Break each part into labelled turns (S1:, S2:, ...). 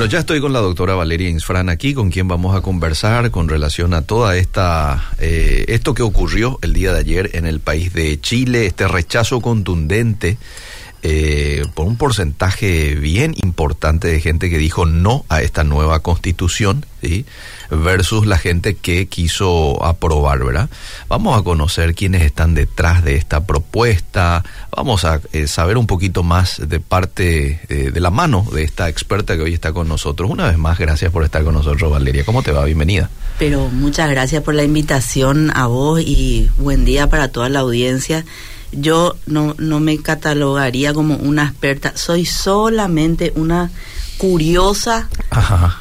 S1: Bueno, ya estoy con la doctora Valeria Insfran aquí, con quien vamos a conversar con relación a toda esta, eh, esto que ocurrió el día de ayer en el país de Chile, este rechazo contundente eh, por un porcentaje bien importante de gente que dijo no a esta nueva constitución, ¿sí? versus la gente que quiso aprobar, ¿verdad? Vamos a conocer quiénes están detrás de esta propuesta, vamos a eh, saber un poquito más de parte eh, de la mano de esta experta que hoy está con nosotros. Una vez más, gracias por estar con nosotros, Valeria. ¿Cómo te va? Bienvenida.
S2: Pero muchas gracias por la invitación a vos y buen día para toda la audiencia yo no, no me catalogaría como una experta, soy solamente una curiosa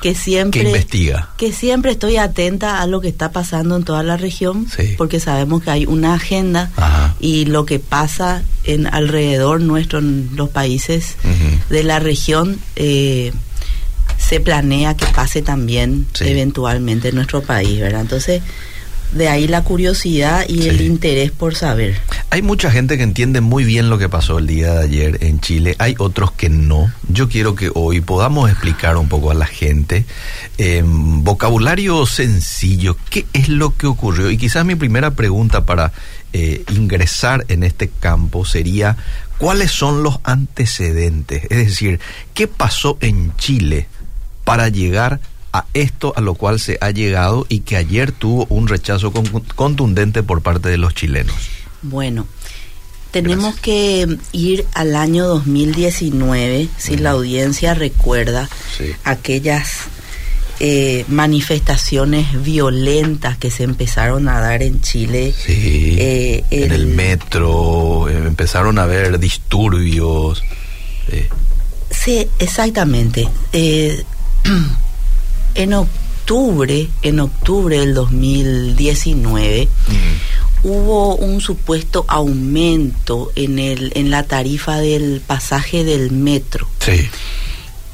S2: que siempre
S1: que investiga.
S2: que siempre estoy atenta a lo que está pasando en toda la región porque sabemos que hay una agenda y lo que pasa en alrededor nuestro en los países de la región eh, se planea que pase también eventualmente en nuestro país verdad entonces de ahí la curiosidad y el interés por saber.
S1: Hay mucha gente que entiende muy bien lo que pasó el día de ayer en Chile, hay otros que no. Yo quiero que hoy podamos explicar un poco a la gente, en vocabulario sencillo, qué es lo que ocurrió. Y quizás mi primera pregunta para eh, ingresar en este campo sería, ¿cuáles son los antecedentes? Es decir, ¿qué pasó en Chile para llegar a esto a lo cual se ha llegado y que ayer tuvo un rechazo contundente por parte de los chilenos?
S2: Bueno, tenemos que ir al año 2019, si la audiencia recuerda aquellas eh, manifestaciones violentas que se empezaron a dar en Chile.
S1: Eh, en el metro, eh, empezaron a haber disturbios.
S2: Sí, exactamente. en octubre, en octubre del 2019, hubo un supuesto aumento en el en la tarifa del pasaje del metro.
S1: Sí.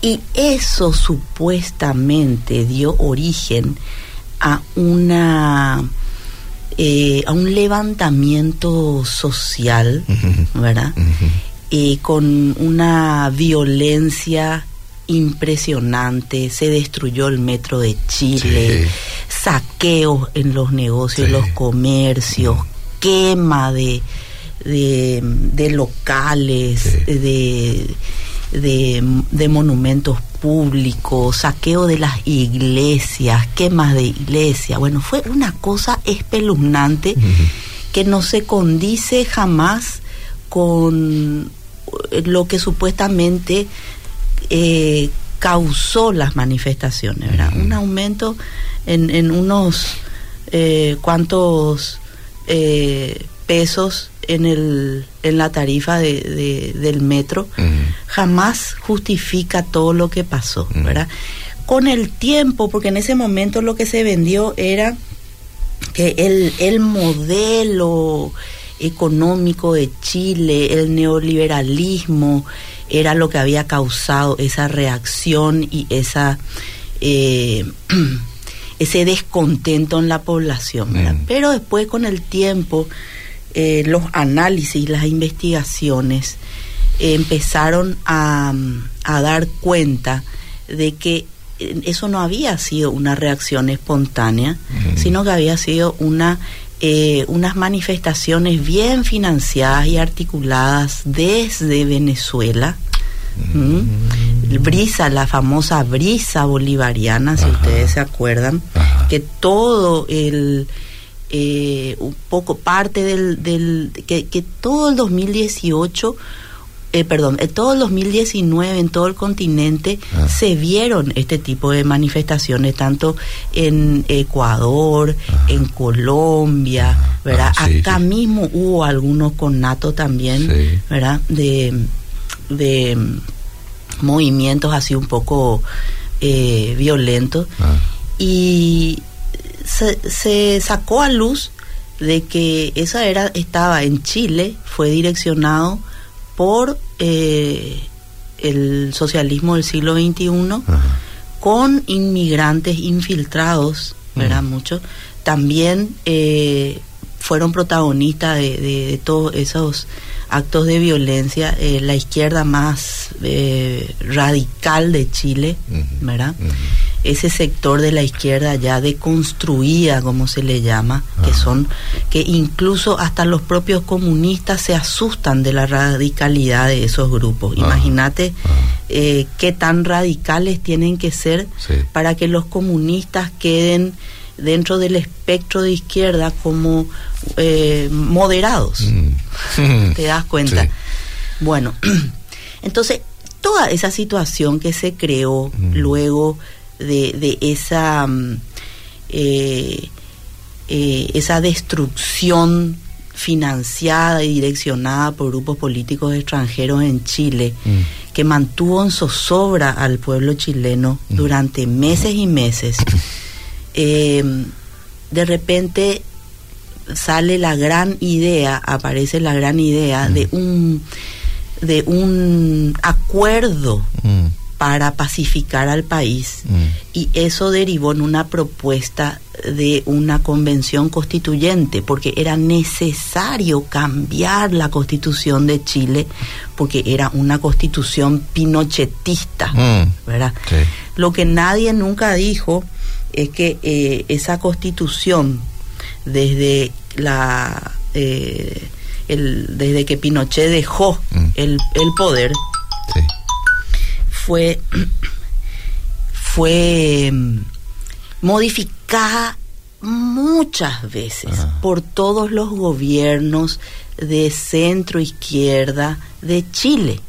S2: Y eso supuestamente dio origen a una eh, a un levantamiento social, ¿verdad? Y con una violencia impresionante, se destruyó el metro de Chile, saqueos en los negocios, los comercios, quema de, de, locales, de, de, monumentos públicos, saqueo de las iglesias, quemas de iglesias. Bueno, fue una cosa espeluznante que no se condice jamás con lo que supuestamente eh, causó las manifestaciones, ¿verdad? Un aumento en, en unos eh, cuantos eh, pesos en, el, en la tarifa de, del metro jamás justifica todo lo que pasó, ¿verdad? Con el tiempo, porque en ese momento lo que se vendió era que el, el modelo económico de Chile, el neoliberalismo, era lo que había causado esa reacción y esa eh, ese descontento en la población. Mm. Pero después con el tiempo, eh, los análisis, las investigaciones empezaron a, a dar cuenta de que eh, eso no había sido una reacción espontánea, mm. sino que había sido una eh, unas manifestaciones bien financiadas y articuladas desde Venezuela. Mm. Brisa, la famosa brisa bolivariana, si ustedes se acuerdan, que todo el, eh, un poco parte del, del que, que todo el 2018 eh, perdón, en todo el 2019 en todo el continente ah. se vieron este tipo de manifestaciones, tanto en Ecuador, en Colombia, ah, ¿verdad? Ah, Acá mismo hubo algunos con NATO también, ¿verdad? De, de movimientos así un poco eh, violentos. Y se, se sacó a luz de que esa era estaba en Chile, fue direccionado por eh, el socialismo del siglo XXI con inmigrantes infiltrados, ¿verdad? Muchos. También eh, fueron protagonistas de, de, todos esos actos de violencia, eh, la izquierda más eh, radical de Chile, ¿verdad? Ese sector de la izquierda ya deconstruida, como se le llama, que son, que incluso hasta los propios comunistas se asustan de la radicalidad de esos grupos. Imagínate eh, qué tan radicales tienen que ser para que los comunistas queden dentro del espectro de izquierda como eh, moderados. Mm. ¿Te das cuenta? Bueno, entonces toda esa situación que se creó mm. luego de, de esa, mm, eh, eh, esa destrucción financiada y direccionada por grupos políticos extranjeros en Chile, que mantuvo en zozobra al pueblo chileno durante meses y meses. eh, de repente sale la gran idea, aparece la gran idea de un de un acuerdo mm. Para pacificar al país mm. y eso derivó en una propuesta de una convención constituyente porque era necesario cambiar la constitución de Chile porque era una constitución pinochetista, mm. ¿verdad? Lo que nadie nunca dijo es que eh, esa constitución, desde la eh, el, desde que Pinochet dejó mm. el, el, poder, fue, fue mm, modificada muchas veces por todos los gobiernos de centro izquierda de Chile,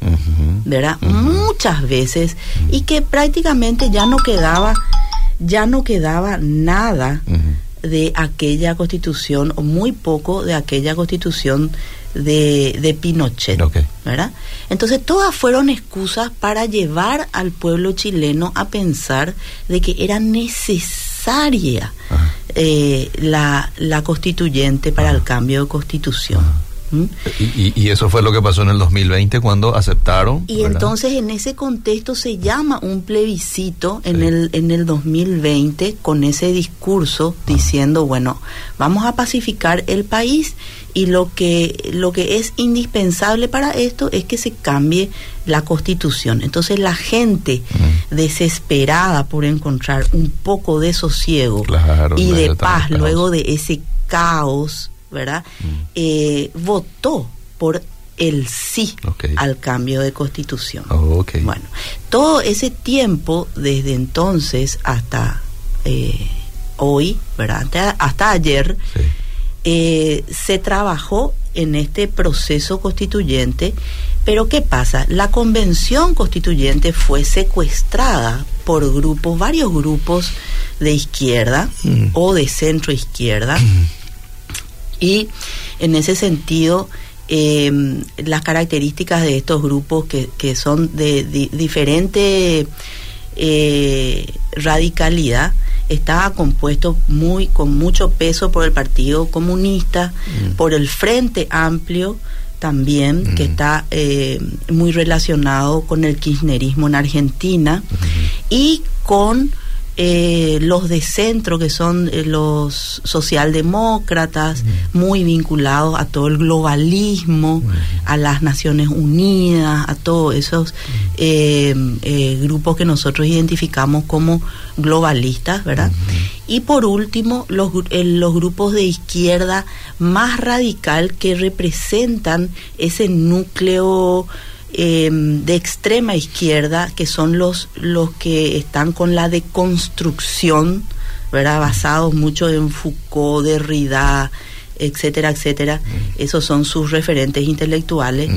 S2: ¿verdad? Muchas veces y que prácticamente ya no quedaba ya no quedaba nada de aquella constitución, o muy poco de aquella constitución de, de Pinochet. ¿verdad? Entonces todas fueron excusas para llevar al pueblo chileno a pensar de que era necesaria eh, la, la constituyente para el cambio de constitución.
S1: ¿Mm? Y, eso fue lo que pasó en el 2020 cuando aceptaron.
S2: Y entonces en ese contexto se llama un plebiscito en, el, en el 2020 con ese discurso diciendo, bueno, vamos a pacificar el país y lo que, lo que es indispensable para esto es que se cambie la constitución. Entonces la gente desesperada por encontrar un poco de sosiego y de paz luego de ese caos ¿verdad? Mm. Eh, votó por el sí al cambio de constitución.
S1: Oh,
S2: bueno, todo ese tiempo, desde entonces hasta eh, hoy, ¿verdad? Hasta, ayer, eh, se trabajó en este proceso constituyente, pero ¿qué pasa? La convención constituyente fue secuestrada por grupos, varios grupos de izquierda mm. o de centro izquierda. Mm. Y en ese sentido, eh, las características de estos grupos que, que son de, diferente eh, radicalidad, estaba compuesto muy con mucho peso por el Partido Comunista, mm. por el Frente Amplio también, que mm. está eh, muy relacionado con el kirchnerismo en Argentina, y con eh, los de centro, que son eh, los socialdemócratas, muy vinculados a todo el globalismo, a las Naciones Unidas, a todos esos eh, grupos que nosotros identificamos como globalistas, ¿verdad? Y por último, los, los grupos de izquierda más radical que representan ese núcleo Em, de extrema izquierda, que son los, los que están con la deconstrucción, ¿verdad? basados mucho en Foucault, Derrida, etcétera, etcétera. Esos son sus referentes intelectuales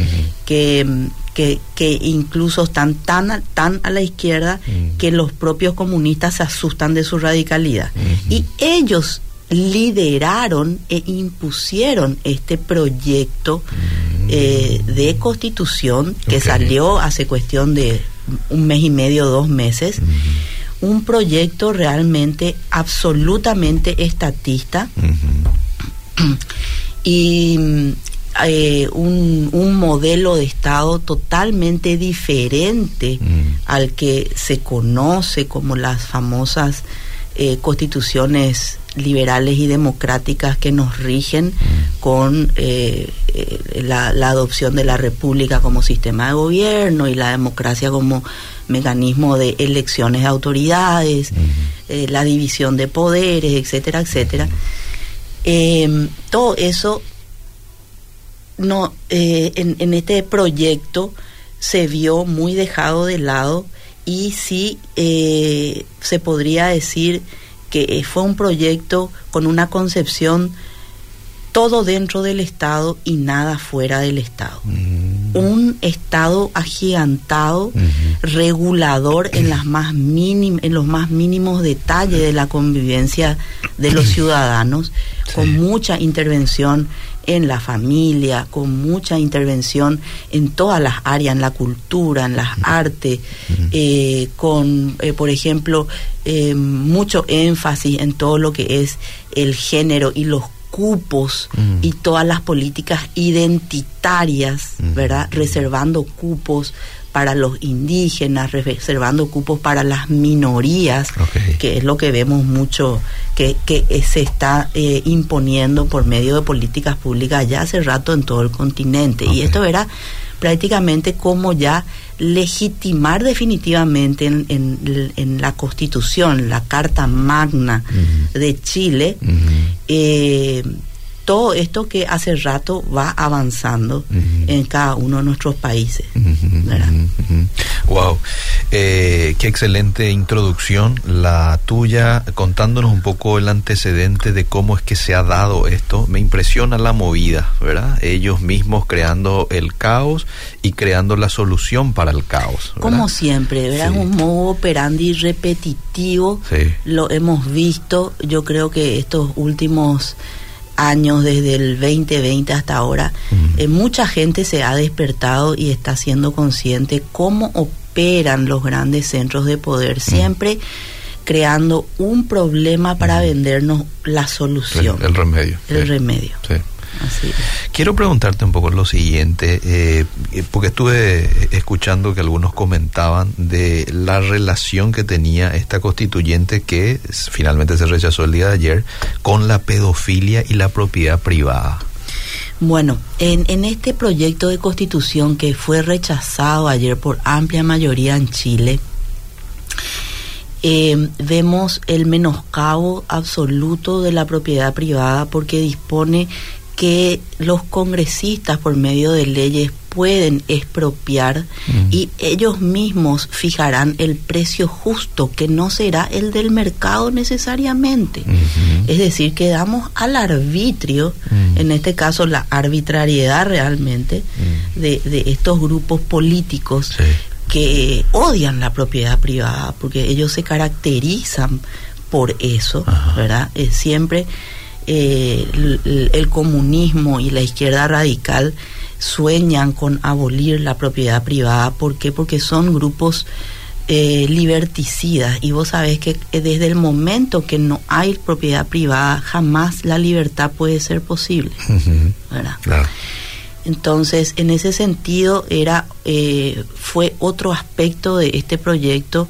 S2: que, que, incluso están tan, tan a la izquierda que los propios comunistas se asustan de su radicalidad. Y ellos lideraron e impusieron este proyecto eh, de constitución que salió hace cuestión de un mes y medio, dos meses, un proyecto realmente absolutamente estatista y eh, un, un, modelo de Estado totalmente diferente al que se conoce como las famosas eh, constituciones liberales y democráticas que nos rigen
S1: Mm.
S2: con eh, eh, la, la adopción de la república como sistema de gobierno y la democracia como mecanismo de elecciones de autoridades, eh, la división de poderes, etcétera, etcétera. Eh, todo eso no eh, en, en este proyecto se vio muy dejado de lado y sí se podría decir que eh, fue un proyecto con una concepción todo dentro del Estado y nada fuera del Estado.
S1: Mm.
S2: Un Estado agigantado, regulador en, las más mínim- en los más mínimos detalles de la convivencia de los ciudadanos, con mucha intervención en la familia, con mucha intervención en todas las áreas, en la cultura, en las artes, eh, con, eh, por ejemplo, eh, mucho énfasis en todo lo que es el género y los cupos y todas las políticas identitarias. ¿verdad? Reservando cupos para los indígenas, reservando cupos para las minorías, que es lo que vemos mucho que, que se está eh, imponiendo por medio de políticas públicas ya hace rato en todo el continente. Y esto era prácticamente como ya legitimar definitivamente en, en- en la constitución, la Carta Magna de Chile, eh, todo esto que hace rato va avanzando en cada uno de nuestros países.
S1: Wow, Eh, qué excelente introducción la tuya, contándonos un poco el antecedente de cómo es que se ha dado esto. Me impresiona la movida, ¿verdad? Ellos mismos creando el caos y creando la solución para el caos. ¿verdad?
S2: Como siempre, ¿verdad?
S1: Sí.
S2: Un modo operandi repetitivo.
S1: Sí.
S2: Lo hemos visto, yo creo que estos últimos años, desde el 2020 hasta ahora, eh, mucha gente se ha despertado y está siendo consciente cómo operan los grandes centros de poder, siempre creando un problema para vendernos la solución,
S1: el remedio.
S2: el
S1: sí,
S2: remedio.
S1: sí.
S2: Así es.
S1: Quiero preguntarte un poco lo siguiente, eh, eh, porque estuve escuchando que algunos comentaban de la relación que tenía esta constituyente que finalmente se rechazó el día de ayer con la pedofilia y la propiedad privada.
S2: Bueno, en, en este proyecto de constitución que fue rechazado ayer por amplia mayoría en Chile, eh, vemos el menoscabo absoluto de la propiedad privada porque dispone que los congresistas por medio de leyes pueden expropiar
S1: Mm.
S2: y ellos mismos fijarán el precio justo que no será el del mercado necesariamente. Es decir, quedamos al arbitrio,
S1: Mm.
S2: en este caso la arbitrariedad realmente, de, de estos grupos políticos
S1: Sí.
S2: que odian la propiedad privada, porque ellos se caracterizan por eso,
S1: Ajá.
S2: ¿verdad? Eh, siempre eh, el, comunismo y la izquierda radical sueñan con abolir la propiedad privada. ¿Por qué? Porque son grupos eh, liberticidas y vos sabés que eh, desde el momento que no hay propiedad privada jamás la libertad puede ser posible,
S1: Ujú.
S2: ¿verdad?
S1: Claro.
S2: Entonces, en ese sentido, era eh, fue otro aspecto de este proyecto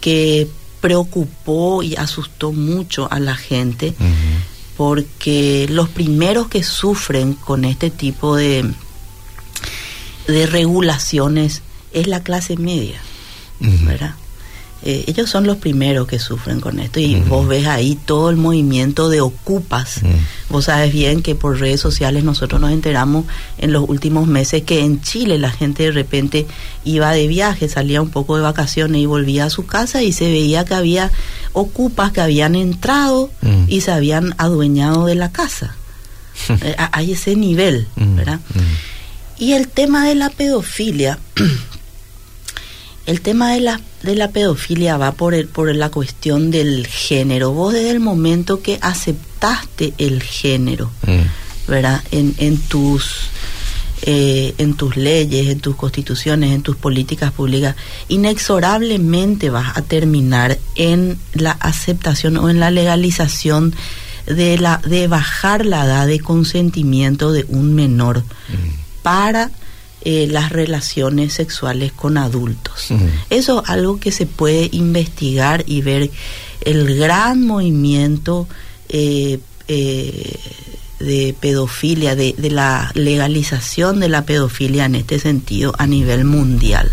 S2: que preocupó y asustó mucho a la gente. Porque los primeros que sufren con este tipo de, de regulaciones es la clase media. ¿verdad? Eh, ellos son los primeros que sufren con esto y vos ves ahí todo el movimiento de ocupas. Vos sabes bien que por redes sociales nosotros nos enteramos en los últimos meses que en Chile la gente de repente iba de viaje, salía un poco de vacaciones y volvía a su casa y se veía que había ocupas que habían entrado y se habían adueñado de la casa. Eh, Hay ese nivel. ¿verdad? Y el tema de la pedofilia, el tema de la, de la pedofilia va por, el, por la cuestión del género. Vos desde el momento que aceptaste el género,
S1: Mm.
S2: ¿verdad? En, en tus eh, en tus leyes, en tus constituciones, en tus políticas públicas, inexorablemente vas a terminar en la aceptación o en la legalización de la de bajar la edad de consentimiento de un menor
S1: Mm.
S2: para eh, las relaciones sexuales con adultos. Eso es algo que se puede investigar y ver el gran movimiento eh, eh, de pedofilia, de, de, la legalización de la pedofilia en este sentido a nivel mundial.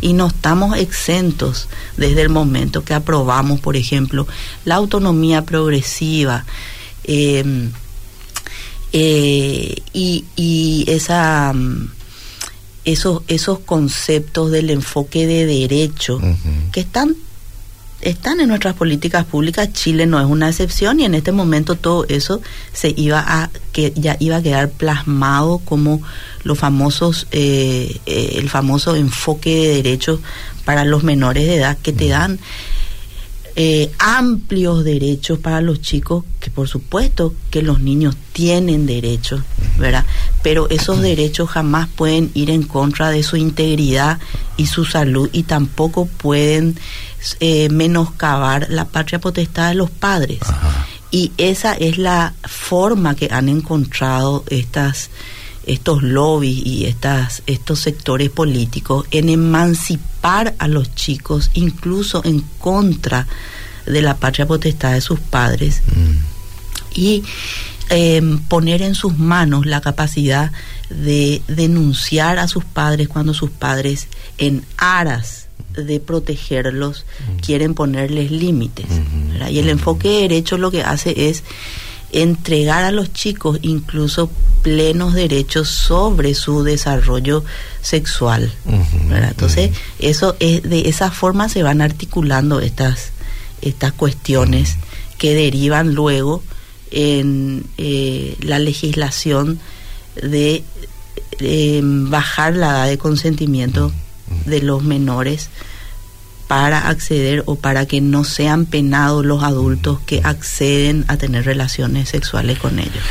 S2: Y no estamos exentos desde el momento que aprobamos, por ejemplo, la autonomía progresiva. Eh, y, y, esa mm, esos esos conceptos del enfoque de derecho que están están en nuestras políticas públicas. Chile no es una excepción y en este momento todo eso se iba a que ya iba a quedar plasmado como los famosos eh, eh, el famoso enfoque de derechos para los menores de edad que te dan eh, amplios derechos para los chicos, que por supuesto que los niños tienen derechos, ¿verdad? Pero esos derechos jamás pueden ir en contra de su integridad y su salud y tampoco pueden eh, menoscabar la patria potestad de los padres. Y esa es la forma que han encontrado estas estos lobbies y estas, estos sectores políticos en emancipar a los chicos incluso en contra de la patria potestad de sus padres mm. y em, poner en sus manos la capacidad de denunciar a sus padres cuando sus padres en aras de protegerlos mm. quieren ponerles límites. Mm-hmm. Y el enfoque de derecho lo que hace es entregar a los chicos incluso plenos derechos sobre su desarrollo sexual. Entonces, eso es de esa forma se van articulando estas estas cuestiones que derivan luego en eh, la legislación de bajar la edad de consentimiento de los menores para acceder o para que no sean penados los adultos que acceden a tener relaciones sexuales con ellos.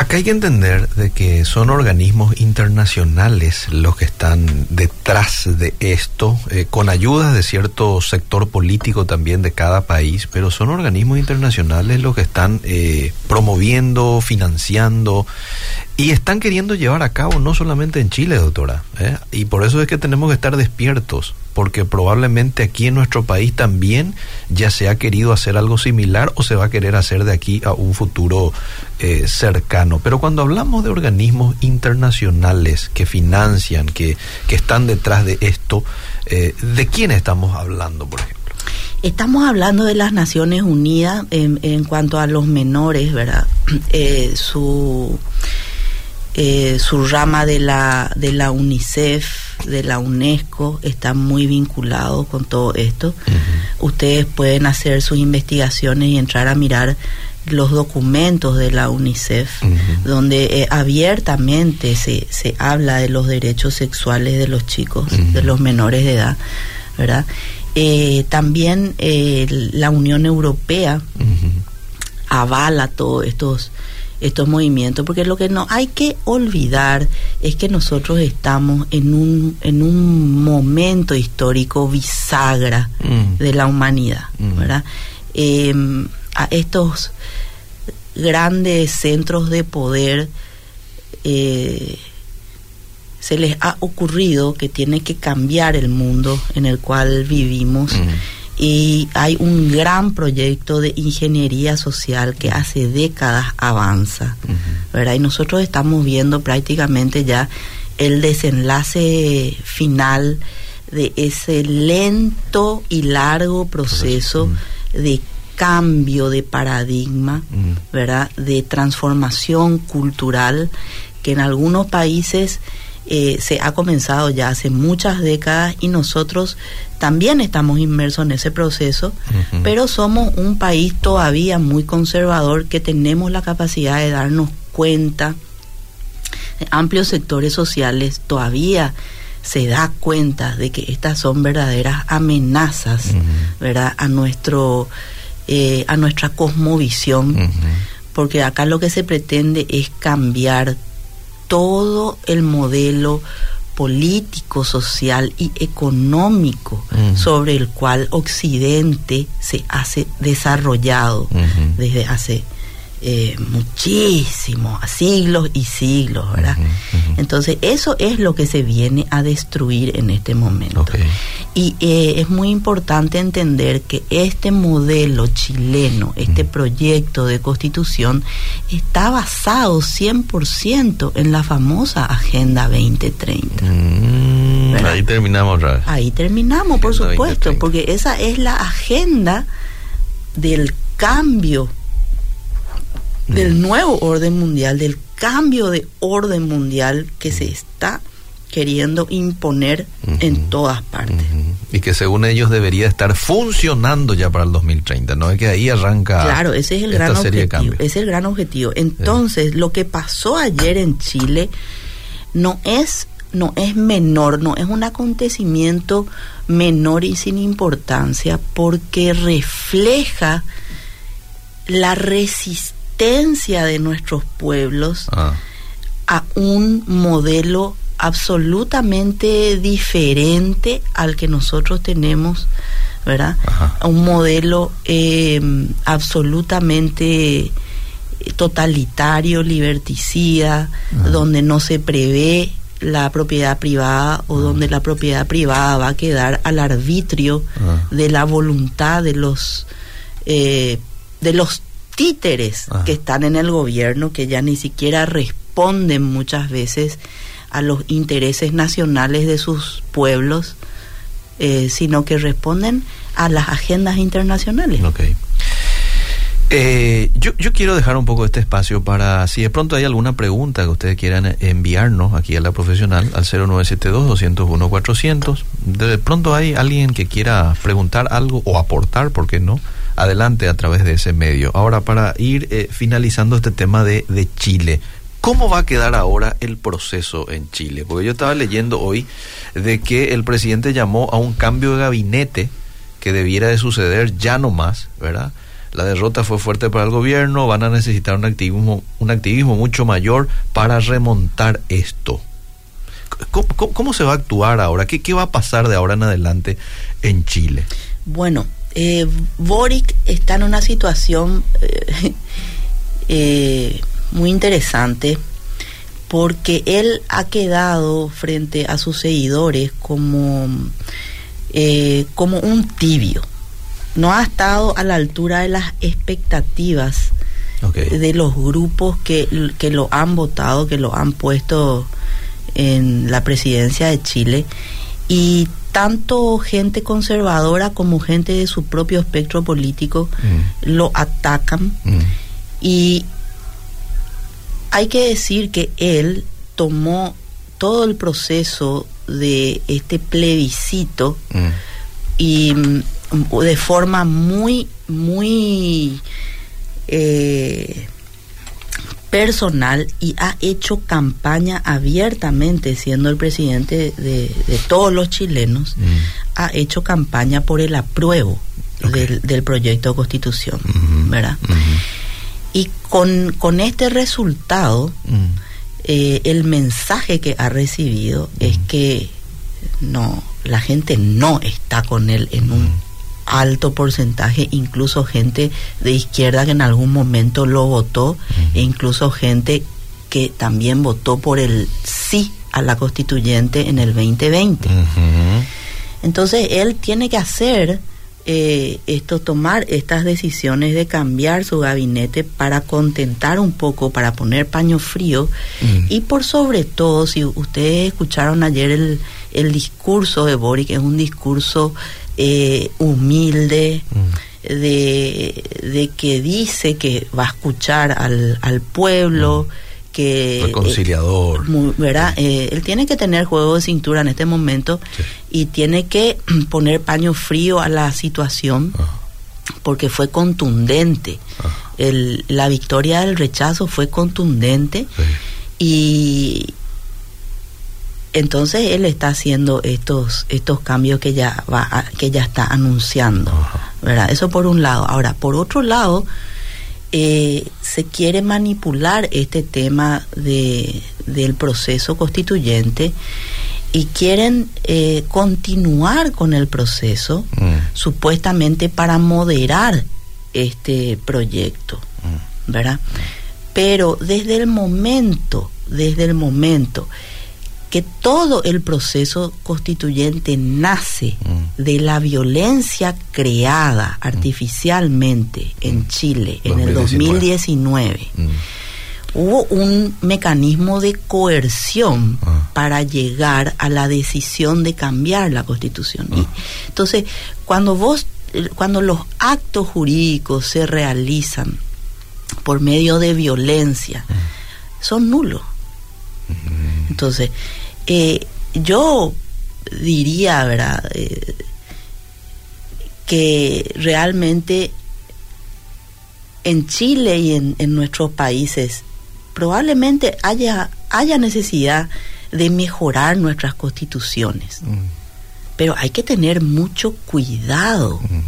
S1: Acá hay que entender de que son organismos internacionales los que están detrás de esto, eh, con ayudas de cierto sector político también de cada país, pero son organismos internacionales los que están eh, promoviendo, financiando y están queriendo llevar a cabo no solamente en Chile, doctora, ¿eh? y por eso es que tenemos que estar despiertos, porque probablemente aquí en nuestro país también ya se ha querido hacer algo similar o se va a querer hacer de aquí a un futuro eh, cercano. Pero cuando hablamos de organismos internacionales que financian, que, que están detrás de esto, eh, ¿de quién estamos hablando, por ejemplo?
S2: Estamos hablando de las Naciones Unidas en, en cuanto a los menores, ¿verdad? su eh, su rama de la, de la UNICEF, de la UNESCO, está muy vinculado con todo esto. Ustedes pueden hacer sus investigaciones y entrar a mirar los documentos de la UNICEF, donde eh, abiertamente se, se habla de los derechos sexuales de los chicos, de los menores de edad, ¿verdad? Eh, también la Unión Europea avala todos estos estos movimientos, porque lo que no hay que olvidar es que nosotros estamos en un, en un momento histórico bisagra mm. de la humanidad, mm. ¿verdad? Em, a estos grandes centros de poder eh, se les ha ocurrido que tiene que cambiar el mundo en el cual vivimos. Mm y hay un gran proyecto de ingeniería social que hace décadas avanza, ¿verdad? Y nosotros estamos viendo prácticamente ya el desenlace final de ese lento y largo proceso de cambio de paradigma, ¿verdad? De transformación cultural que en algunos países eh, se ha comenzado ya hace muchas décadas y nosotros también estamos inmersos en ese proceso, pero somos un país todavía muy conservador que tenemos la capacidad de darnos cuenta, amplios sectores sociales todavía se da cuenta de que estas son verdaderas amenazas, ¿verdad? A nuestro eh, a nuestra cosmovisión, porque acá lo que se pretende es cambiar todo el modelo político, social y económico sobre el cual Occidente se hace desarrollado desde hace eh, muchísimos siglos y siglos, ¿verdad? Entonces eso es lo que se viene a destruir en este momento. Y eh, es muy importante entender que este modelo chileno, este proyecto de constitución, está basado 100% en la famosa Agenda 2030.
S1: Mm, ahí terminamos,
S2: Ahí terminamos, por supuesto, porque esa es la agenda del cambio, del nuevo orden mundial, del cambio de orden mundial que se está queriendo imponer en todas partes.
S1: Y que según ellos debería estar funcionando ya para el 2030, ¿no? Es que ahí arranca.
S2: Claro, ese es el gran objetivo. es el gran objetivo. Entonces, lo que pasó ayer en Chile no es no es menor, no es un acontecimiento menor y sin importancia porque refleja la resistencia de nuestros pueblos ah. a un modelo absolutamente diferente al que nosotros tenemos, ¿verdad? Un modelo em, absolutamente totalitario, liberticida, donde no se prevé la propiedad privada o donde la propiedad privada va a quedar al arbitrio de la voluntad de los eh, de los títeres que están en el gobierno que ya ni siquiera responden muchas veces a los intereses nacionales de sus pueblos, eh, sino que responden a las agendas internacionales.
S1: Okay. Eh, yo, yo quiero dejar un poco este espacio para, si de pronto hay alguna pregunta que ustedes quieran enviarnos aquí a la profesional, al 0972-201-400. De pronto hay alguien que quiera preguntar algo o aportar, ¿por qué no? Adelante a través de ese medio. Ahora, para ir eh, finalizando este tema de, de Chile, ¿Cómo va a quedar ahora el proceso en Chile? Porque yo estaba leyendo hoy de que el presidente llamó a un cambio de gabinete que debiera de suceder ya no más, ¿verdad? La derrota fue fuerte para el gobierno, van a necesitar un activismo, un activismo mucho mayor para remontar esto. ¿Cómo, se va a actuar ahora? ¿Qué, ¿Qué, va a pasar de ahora en adelante en Chile?
S2: Bueno, eh, Boric está en una situación eh, eh muy interesante porque él ha quedado frente a sus seguidores como, eh, como un tibio. No ha estado a la altura de las expectativas de los grupos que, que lo han votado, que lo han puesto en la presidencia de Chile. Y tanto gente conservadora como gente de su propio espectro político mm. lo atacan. Mm. Y hay que decir que él tomó todo el proceso de este plebiscito mm. y de forma muy, muy eh, personal y ha hecho campaña abiertamente, siendo el presidente de, todos los chilenos, mm. ha hecho campaña por el apruebo del, proyecto de constitución, mm-hmm. ¿verdad? Mm-hmm. Y con, con este resultado, mm. eh, el mensaje que ha recibido es mm. que no, la gente no está con él en un. Alto porcentaje, incluso gente de izquierda que en algún momento lo votó, e incluso gente que también votó por el sí a la constituyente en el 2020. Entonces él tiene que hacer eh, esto tomar estas decisiones de cambiar su gabinete para contentar un poco, para poner paño frío mm. y por sobre todo, si ustedes escucharon ayer el, el discurso de Boric, es un discurso eh, humilde, mm. de, de, que dice que va a escuchar al, al pueblo. Mm que...
S1: Reconciliador.
S2: ¿verdad? Eh, él tiene que tener juego de cintura en este momento y tiene que poner paño frío a la situación porque fue contundente. El, la victoria del rechazo fue contundente y entonces él está haciendo estos estos cambios que ya va que ya está anunciando, ¿verdad? Eso por un lado. Ahora, por otro lado, eh, se quiere manipular este tema de, del proceso constituyente y quieren eh, continuar con el proceso mm. supuestamente para moderar este proyecto, mm. ¿verdad? Pero desde el momento, desde el momento que todo el proceso constituyente nace
S1: Mm.
S2: de la violencia creada artificialmente en Chile en el 2019.
S1: Mm.
S2: Hubo un mecanismo de coerción
S1: Ah.
S2: para llegar a la decisión de cambiar la constitución. Y,
S1: Ah.
S2: entonces, cuando vos, eh, cuando los actos jurídicos se realizan por medio de violencia, son nulos. Entonces, eh, yo diría, ¿verdad? Eh, que realmente en Chile y en, en nuestros países probablemente haya, haya necesidad de mejorar nuestras constituciones,
S1: Mm.
S2: pero hay que tener mucho cuidado
S1: Mm.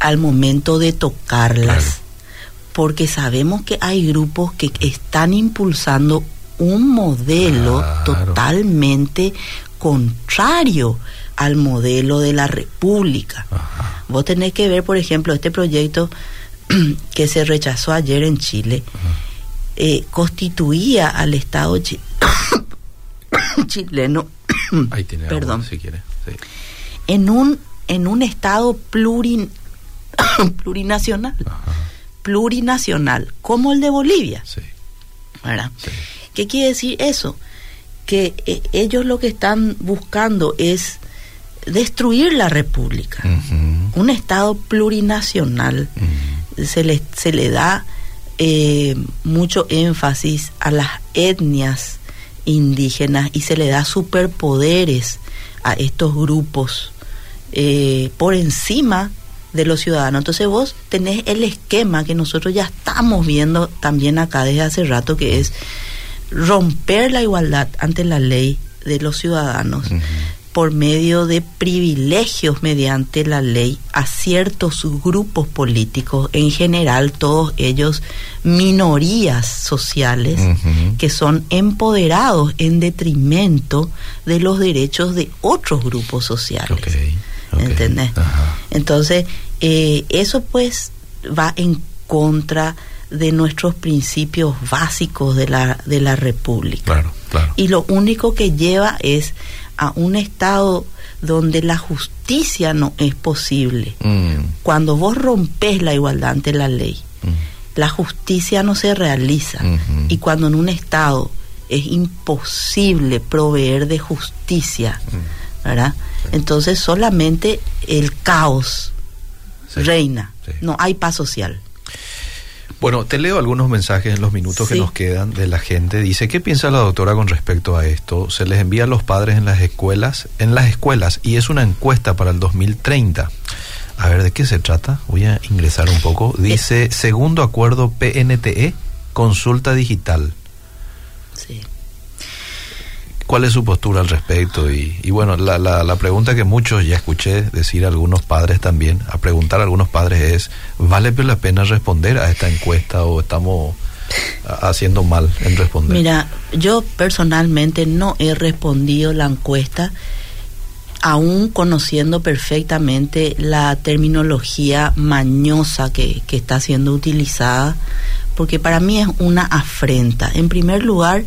S2: al momento de tocarlas,
S1: Claro.
S2: porque sabemos que hay grupos que están impulsando un modelo
S1: Claro.
S2: totalmente contrario al modelo de la República.
S1: Ajá.
S2: Vos tenés que ver, por ejemplo, este proyecto que se rechazó ayer en Chile, eh, constituía al Estado chi- chileno
S1: Ahí tiene
S2: Perdón.
S1: agua, si quiere. Sí.
S2: en un en un Estado plurin- plurinacional,
S1: Ajá.
S2: plurinacional, como el de Bolivia.
S1: Sí.
S2: ¿verdad?
S1: Sí.
S2: ¿Qué quiere decir eso? Que eh, ellos lo que están buscando es destruir la República. Un Estado plurinacional se le, se le da eh, mucho énfasis a las etnias indígenas y se le da superpoderes a estos grupos eh, por encima de los ciudadanos. Entonces vos tenés el esquema que nosotros ya estamos viendo también acá desde hace rato, que es romper la igualdad ante la ley de los ciudadanos por medio de privilegios mediante la ley a ciertos grupos políticos, en general todos ellos minorías sociales que son empoderados en detrimento de los derechos de otros grupos sociales.
S1: Ok, ok.
S2: ¿Entendés? Entonces, eh, eso pues va en contra de nuestros principios básicos de la, de la República.
S1: Claro, claro.
S2: Y lo único que lleva es a un estado donde la justicia no es posible.
S1: Mm,
S2: Cuando vos rompes la igualdad ante la ley,
S1: mm.
S2: la justicia no se realiza.
S1: Ujú.
S2: Y cuando en un estado es imposible proveer de justicia, ¿verdad? Entonces solamente el caos
S1: Sí,
S2: reina.
S1: sí.
S2: No hay paz social.
S1: Bueno, te leo algunos mensajes en los minutos que nos quedan de la gente. Dice, ¿qué piensa la doctora con respecto a esto? Se les envía a los padres en las escuelas, en las escuelas, y es una encuesta para el 2030. A ver, ¿de qué se trata? Voy a ingresar un poco. Dice, segundo acuerdo PNTE, consulta digital.
S2: Sí.
S1: ¿Cuál es su postura al respecto? Y, y bueno, la, la, pregunta que muchos ya escuché decir a algunos padres también, a preguntar a algunos padres es, ¿vale la pena responder a esta encuesta o estamos haciendo mal en responder?
S2: Mira, yo personalmente no he respondido la encuesta, aún conociendo perfectamente la terminología mañosa que, que está siendo utilizada, porque para mí es una afrenta. En primer lugar,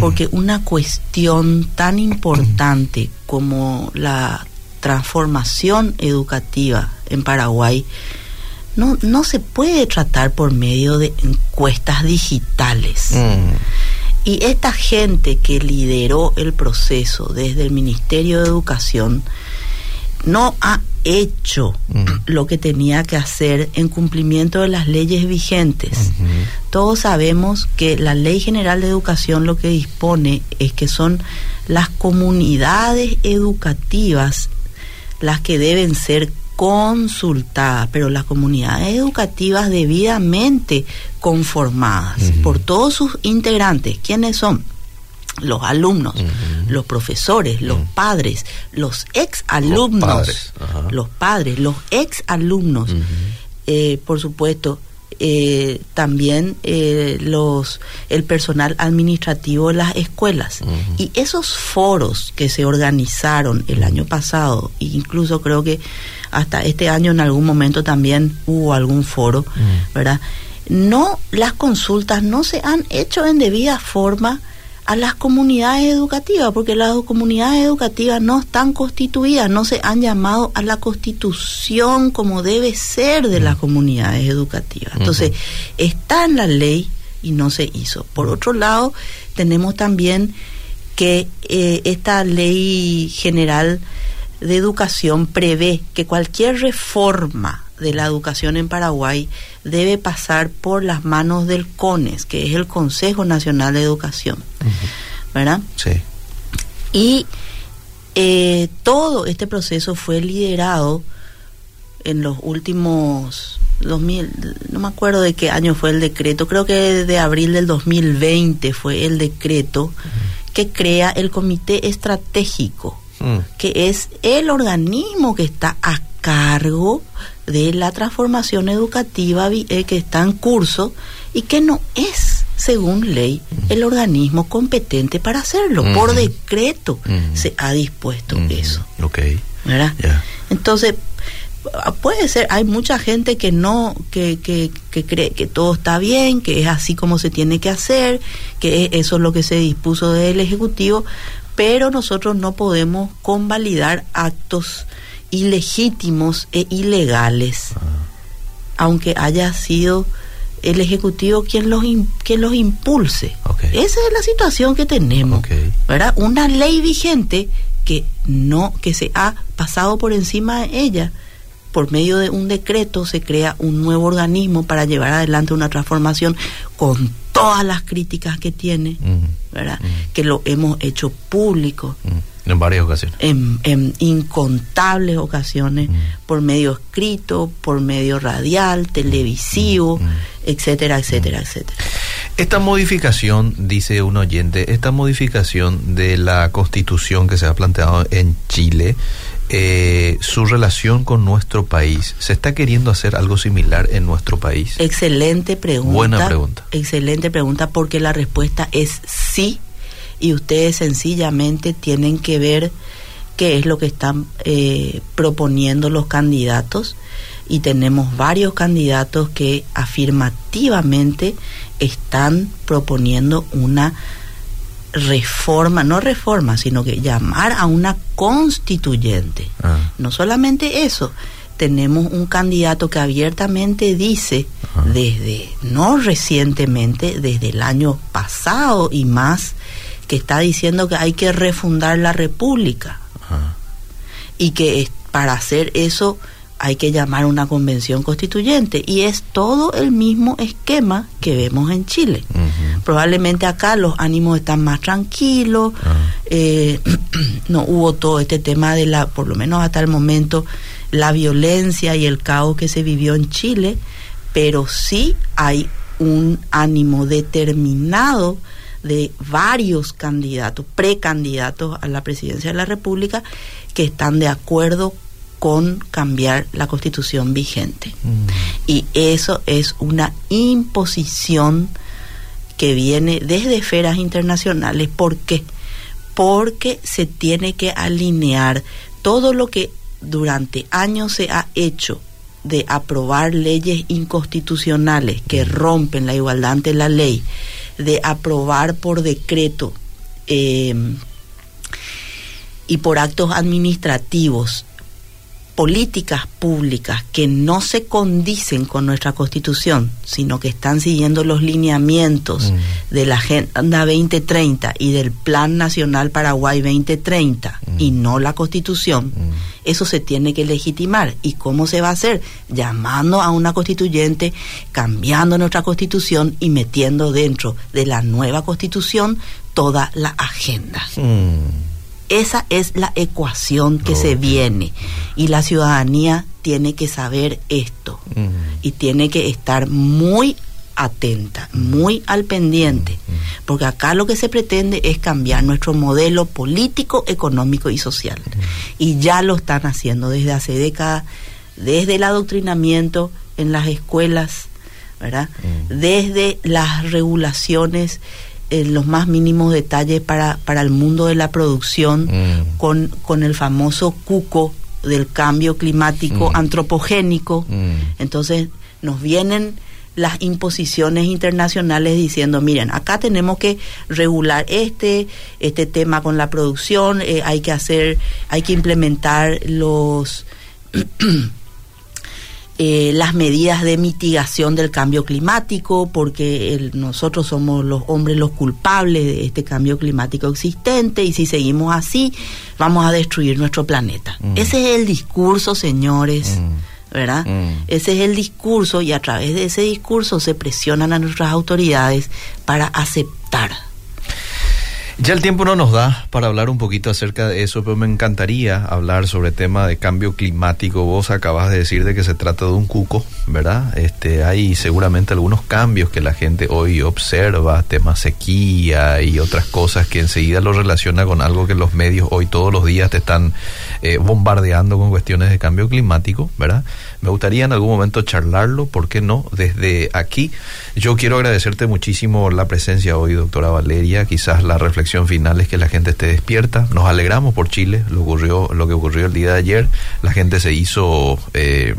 S2: porque una cuestión tan importante como la transformación educativa en Paraguay no, no se puede tratar por medio de encuestas digitales.
S1: Mm,
S2: Y esta gente que lideró el proceso desde el Ministerio de Educación no ha hecho lo que tenía que hacer en cumplimiento de las leyes vigentes. Todos sabemos que la Ley General de Educación lo que dispone es que son las comunidades educativas las que deben ser consultadas, pero las comunidades educativas debidamente conformadas por todos sus integrantes. ¿Quiénes son? Los alumnos, los profesores, los padres, los ex alumnos,
S1: padres,
S2: los padres, los ex alumnos, eh, por supuesto, eh, también eh, los el personal administrativo de las escuelas. Y esos foros que se organizaron el año pasado incluso creo que hasta este año en algún momento también hubo algún foro verdad no las consultas no se han hecho en debida forma a las comunidades educativas, porque las comunidades educativas no están constituidas, no se han llamado a la constitución como debe ser de las comunidades educativas. Entonces, está en la ley y no se hizo. Por otro lado, tenemos también que eh, esta ley general de educación prevé que cualquier reforma de la educación en Paraguay debe pasar por las manos del CONES, que es el Consejo Nacional de Educación. ¿Verdad?
S1: Sí.
S2: Y eh, todo este proceso fue liderado en los últimos 2000, no me acuerdo de qué año fue el decreto, creo que de abril del 2020 fue el decreto que crea el Comité Estratégico, mm. que es el organismo que está a cargo de la transformación educativa eh, que está en curso y que no es, según ley, el organismo competente para hacerlo. Por decreto se ha dispuesto eso.
S1: Ok.
S2: ¿Verdad? Entonces, puede ser, hay mucha gente que no, que, que, que, cree que todo está bien, que es así como se tiene que hacer, que eso es lo que se dispuso del Ejecutivo, pero nosotros no podemos convalidar actos ilegítimos e ilegales, ah. aunque haya sido el Ejecutivo quien los, quien los impulse. Esa es la situación que tenemos, ¿verdad? Una ley vigente que no, que se ha pasado por encima de ella por medio de un decreto se crea un nuevo organismo para llevar adelante una transformación con todas las críticas que tiene, ¿verdad? Que lo hemos hecho público.
S1: En varias ocasiones.
S2: En, incontables ocasiones, por medio escrito, por medio radial, televisivo, etcétera, etcétera, etcétera.
S1: Esta modificación, dice un oyente, esta modificación de la constitución que se ha planteado en Chile, eh, su relación con nuestro país. ¿Se está queriendo hacer algo similar en nuestro país?
S2: Excelente pregunta.
S1: Buena pregunta.
S2: Excelente pregunta porque la respuesta es sí y ustedes sencillamente tienen que ver qué es lo que están eh, proponiendo los candidatos y tenemos varios candidatos que afirmativamente están proponiendo una reforma, no reforma, sino que llamar a una constituyente. Ah. No solamente eso, tenemos un candidato que abiertamente dice, desde, no recientemente, desde el año pasado y más, que está diciendo que hay que refundar la República. Y que para hacer eso hay que llamar una convención constituyente y es todo el mismo esquema que vemos en Chile. Probablemente acá los ánimos están más tranquilos, ah. eh, no hubo todo este tema de la, por lo menos hasta el momento, la violencia y el caos que se vivió en Chile, pero sí hay un ánimo determinado de varios candidatos, precandidatos a la presidencia de la República, que están de acuerdo con cambiar la constitución vigente. Mm. Y eso es una imposición que viene desde esferas internacionales. ¿Por qué? Porque se tiene que alinear todo lo que durante años se ha hecho de aprobar leyes inconstitucionales que rompen la igualdad ante la ley, de aprobar por decreto eh, y por actos administrativos políticas públicas que no se condicen con nuestra constitución, sino que están siguiendo los lineamientos mm. de la Agenda 2030 y del Plan Nacional Paraguay 2030 mm. y no la constitución, mm. eso se tiene que legitimar. ¿Y cómo se va a hacer? Llamando a una constituyente, cambiando nuestra constitución y metiendo dentro de la nueva constitución toda la agenda. Esa es la ecuación que se viene. Y la ciudadanía tiene que saber esto. Y tiene que estar muy atenta, muy al pendiente, porque acá lo que se pretende es cambiar nuestro modelo político, económico y social. Y ya lo están haciendo desde hace décadas, desde el adoctrinamiento en las escuelas, ¿verdad? Desde las regulaciones en los más mínimos detalles para, para el mundo de la producción mm. con, con el famoso cuco del cambio climático mm. antropogénico. Mm. Entonces nos vienen las imposiciones internacionales diciendo, miren, acá tenemos que regular este, este tema con la producción, eh, hay que hacer, hay que implementar los eh, las medidas de mitigación del cambio climático, porque nosotros somos los hombres los culpables de este cambio climático existente y si seguimos así vamos a destruir nuestro planeta. Mm. Ese es el discurso, señores. Mm. ¿verdad? Mm. Ese es el discurso y a través de ese discurso se presionan a nuestras autoridades para aceptar
S1: ya el tiempo no nos da para hablar un poquito acerca de eso, pero me encantaría hablar sobre el tema de cambio climático. Vos acabas de decir de que se trata de un cuco, ¿verdad? Este, hay seguramente algunos cambios que la gente hoy observa, tema sequía y otras cosas que enseguida lo relaciona con algo que los medios hoy todos los días te están eh, bombardeando con cuestiones de cambio climático, ¿verdad? Me gustaría en algún momento charlarlo, ¿por qué no? Desde aquí, yo quiero agradecerte muchísimo la presencia hoy, doctora Valeria, quizás la reflexión final es que la gente esté despierta. Nos alegramos por Chile, lo, ocurrió, lo que ocurrió el día de ayer. La gente se hizo, eh,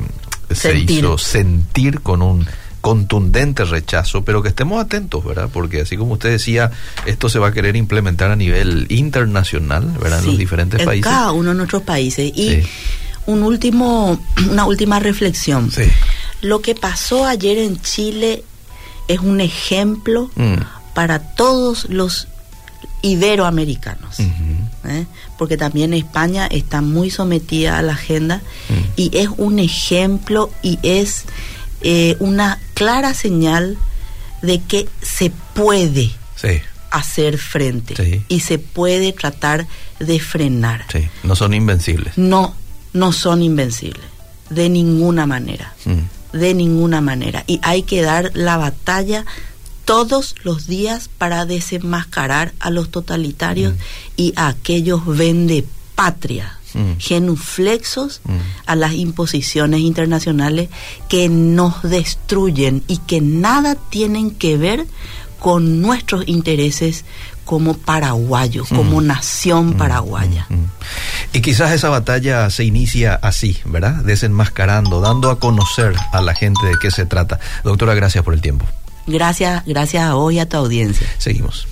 S1: se hizo sentir con un contundente rechazo, pero que estemos atentos, ¿verdad? Porque así como usted decía, esto se va a querer implementar a nivel internacional, ¿verdad? en los diferentes
S2: en
S1: países.
S2: Cada uno de nuestros países. Y un último, una última reflexión.
S1: Sí.
S2: Lo que pasó ayer en Chile es un ejemplo mm. para todos los iberoamericanos, ¿eh? porque también España está muy sometida a la agenda mm. y es un ejemplo y es eh, una clara señal de que se puede hacer frente y se puede tratar de frenar.
S1: No son invencibles.
S2: No, no son invencibles, de ninguna manera, mm. de ninguna manera. Y hay que dar la batalla todos los días para desenmascarar a los totalitarios mm. y a aquellos vende patria, mm. genuflexos a las imposiciones internacionales que nos destruyen y que nada tienen que ver con nuestros intereses como paraguayos, como nación paraguaya.
S1: Y quizás esa batalla se inicia así, ¿verdad? Desenmascarando, dando a conocer a la gente de qué se trata. Doctora, gracias por el tiempo.
S2: Gracias, gracias a vos y a tu audiencia.
S1: Seguimos.